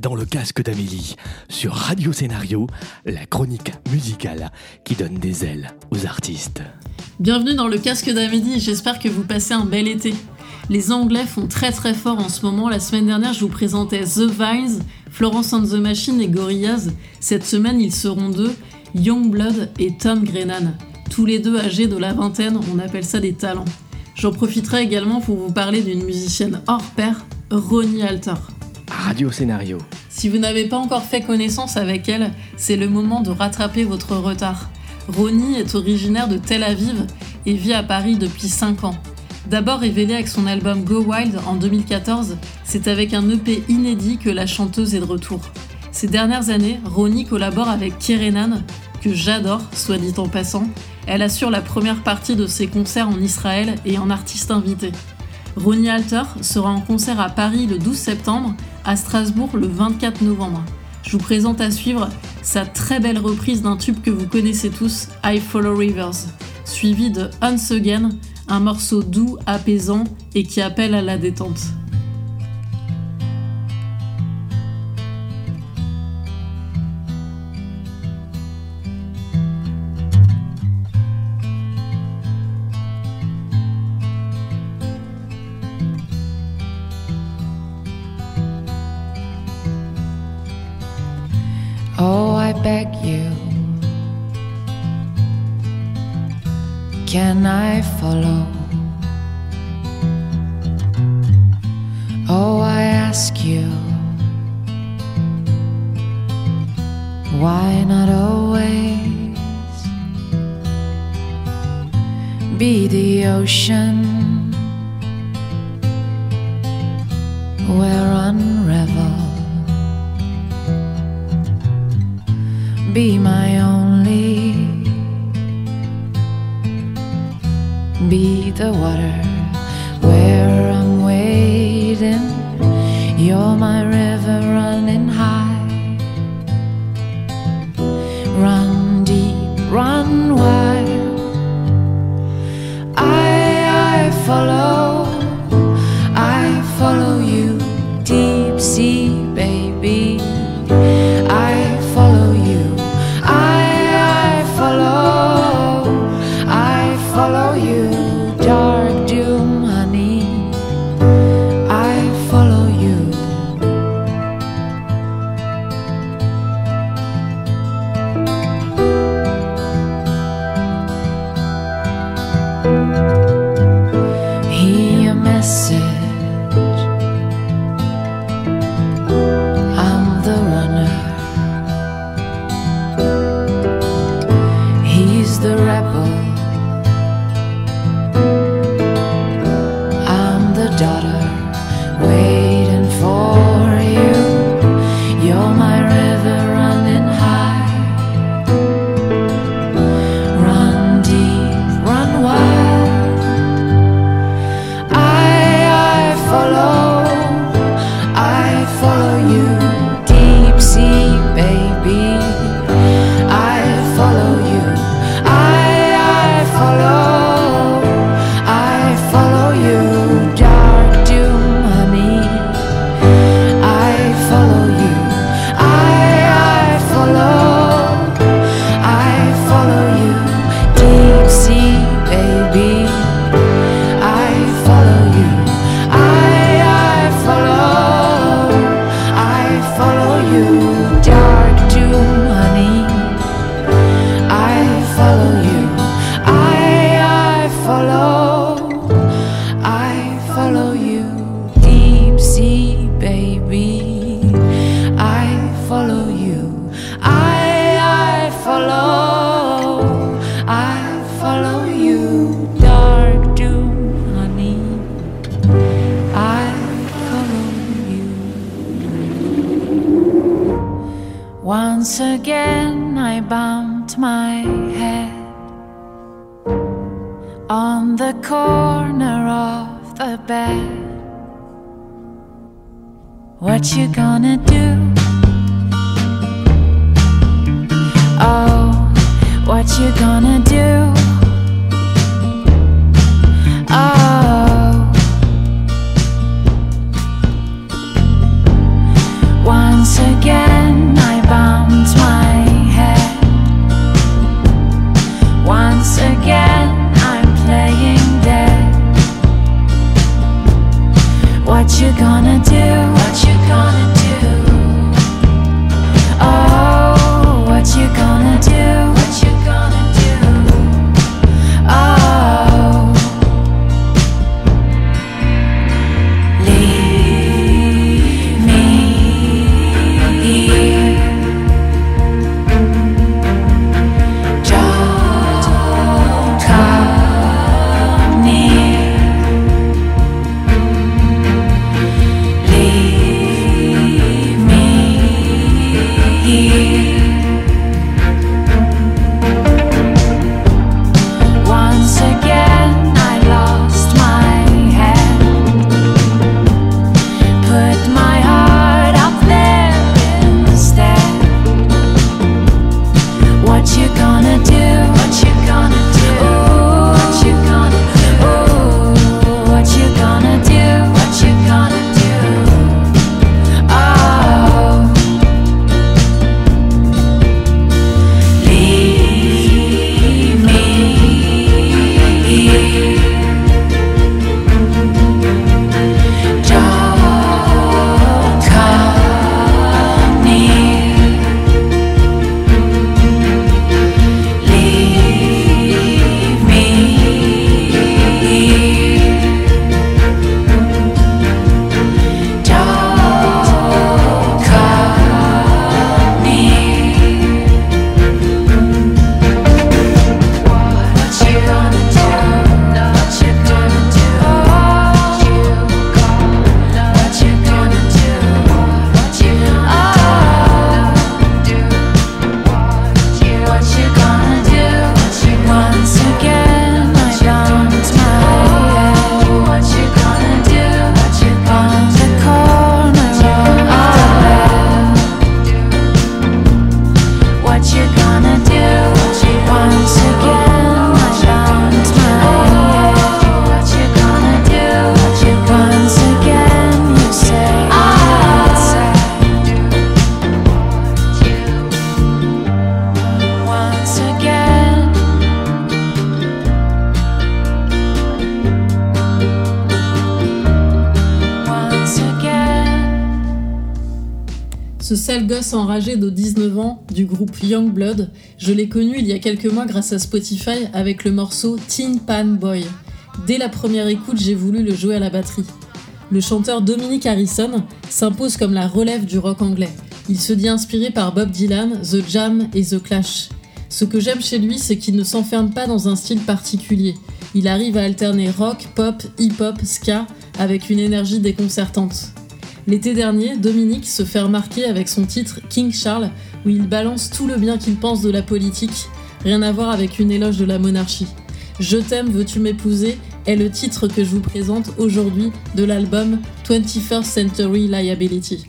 dans le casque d'Amélie, sur Radio Scénario, la chronique musicale qui donne des ailes aux artistes. Bienvenue dans le casque d'Amélie, j'espère que vous passez un bel été. Les Anglais font très très fort en ce moment. La semaine dernière, je vous présentais The Vines, Florence and the Machine et Gorillaz. Cette semaine, ils seront deux, Youngblood et Tom Grennan. Tous les deux âgés de la vingtaine, on appelle ça des talents. J'en profiterai également pour vous parler d'une musicienne hors pair, Ronnie Alter. Radio Scénario. Si vous n'avez pas encore fait connaissance avec elle, c'est le moment de rattraper votre retard. Ronnie est originaire de Tel Aviv et vit à Paris depuis 5 ans. D'abord révélée avec son album Go Wild en 2014, c'est avec un EP inédit que la chanteuse est de retour. Ces dernières années, Ronnie collabore avec Kerenan, que j'adore, soit dit en passant. Elle assure la première partie de ses concerts en Israël et en artiste invité. Ronnie Alter sera en concert à Paris le 12 septembre, à Strasbourg le 24 novembre. Je vous présente à suivre sa très belle reprise d'un tube que vous connaissez tous, I Follow Rivers, suivi de Once Again, un morceau doux, apaisant et qui appelle à la détente. Beg you. Can I follow? Oh, I ask you. Why not always be the ocean where unravel? Be my only. Be the water forever. Corner of the bed. What you gonna do? Oh, what you gonna do? Ce sale gosse enragé de 19 ans du groupe Young Blood, je l'ai connu il y a quelques mois grâce à Spotify avec le morceau Teen Pan Boy. Dès la première écoute, j'ai voulu le jouer à la batterie. Le chanteur Dominic Harrison s'impose comme la relève du rock anglais. Il se dit inspiré par Bob Dylan, The Jam et The Clash. Ce que j'aime chez lui, c'est qu'il ne s'enferme pas dans un style particulier. Il arrive à alterner rock, pop, hip-hop, ska avec une énergie déconcertante. L'été dernier, Dominique se fait remarquer avec son titre King Charles, où il balance tout le bien qu'il pense de la politique, rien à voir avec une éloge de la monarchie. Je t'aime, veux-tu m'épouser est le titre que je vous présente aujourd'hui de l'album 21st Century Liability.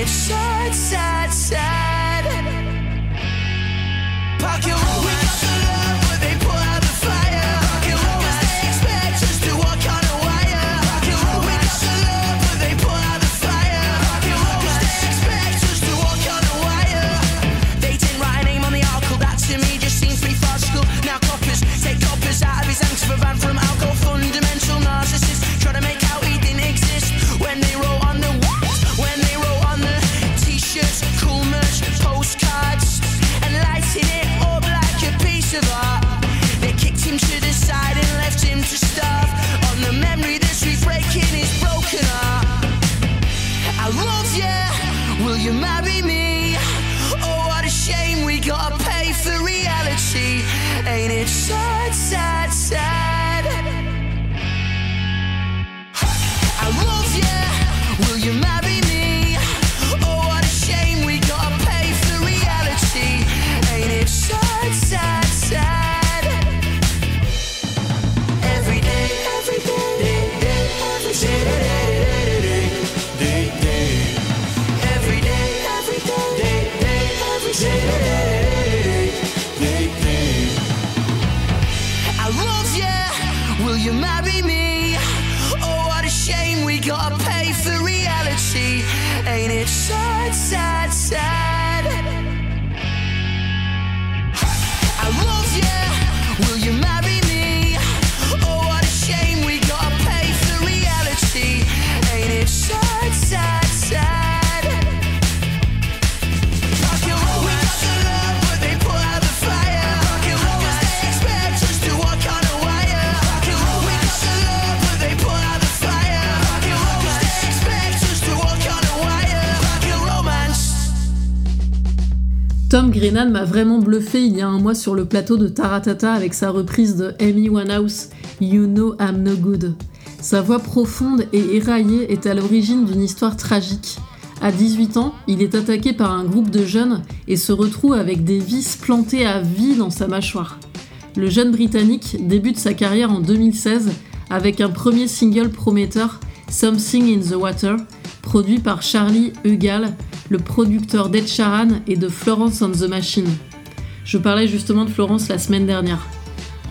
it's so shame we gotta pay for reality. Ain't it sad, sad, sad? I love you. Will you marry? Tom Grennan m'a vraiment bluffé il y a un mois sur le plateau de Taratata avec sa reprise de Amy Winehouse, You Know I'm No Good. Sa voix profonde et éraillée est à l'origine d'une histoire tragique. À 18 ans, il est attaqué par un groupe de jeunes et se retrouve avec des vis plantées à vie dans sa mâchoire. Le jeune Britannique débute sa carrière en 2016 avec un premier single prometteur, Something in the Water, produit par Charlie Hugal, le producteur d'Ed Sheeran et de Florence on the Machine. Je parlais justement de Florence la semaine dernière.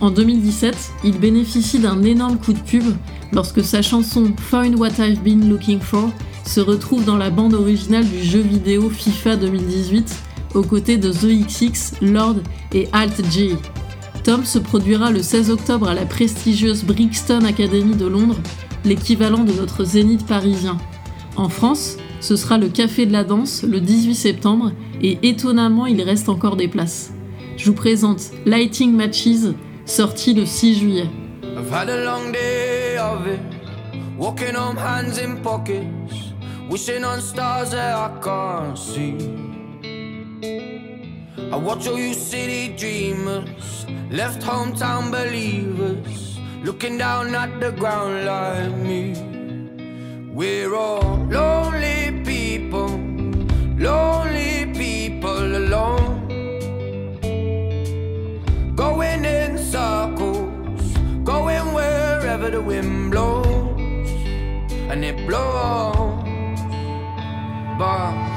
En 2017, il bénéficie d'un énorme coup de pub lorsque sa chanson Find What I've Been Looking For se retrouve dans la bande originale du jeu vidéo FIFA 2018 aux côtés de The XX, Lord et Alt J. Tom se produira le 16 octobre à la prestigieuse Brixton Academy de Londres, l'équivalent de notre zénith parisien. En France, ce sera le Café de la Danse le 18 septembre et étonnamment il reste encore des places. Je vous présente Lighting Matches, sorti le 6 juillet. I've had a long day of it, walking on hands in pockets, wishing on stars that I can't see. I watch all you city dreamers, left hometown believers, looking down at the ground like me. We're all lonely lonely people alone. Going in circles, going wherever the wind blows, and it blows. But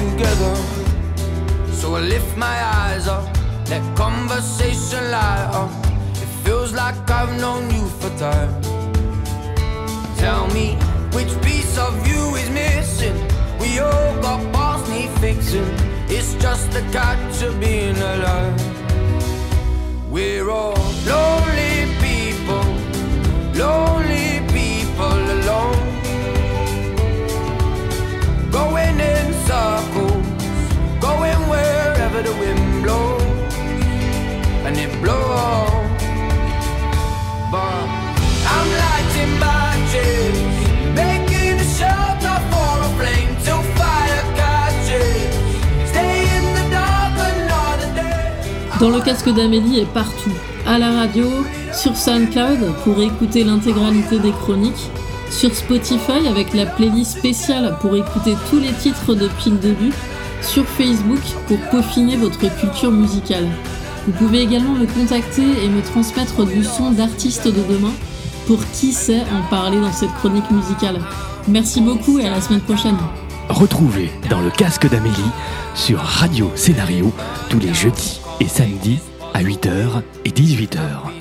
together? So I lift my eyes up, let conversation light up. It feels like I've known you for time. Tell me which piece of you is missing. We all got past need fixing. It's just the catch of being alive. We're all lonely people, lonely people alone. Dans le casque d'Amélie est partout, à la radio, sur SoundCloud pour écouter l'intégralité des chroniques, sur Spotify avec la playlist spéciale pour écouter tous les titres depuis le début, sur Facebook pour peaufiner votre culture musicale. Vous pouvez également me contacter et me transmettre du son d'artistes de demain pour qui sait en parler dans cette chronique musicale. Merci beaucoup et à la semaine prochaine. Retrouvez dans le casque d'Amélie sur Radio Scénario tous les jeudis et samedis à 8h et 18h.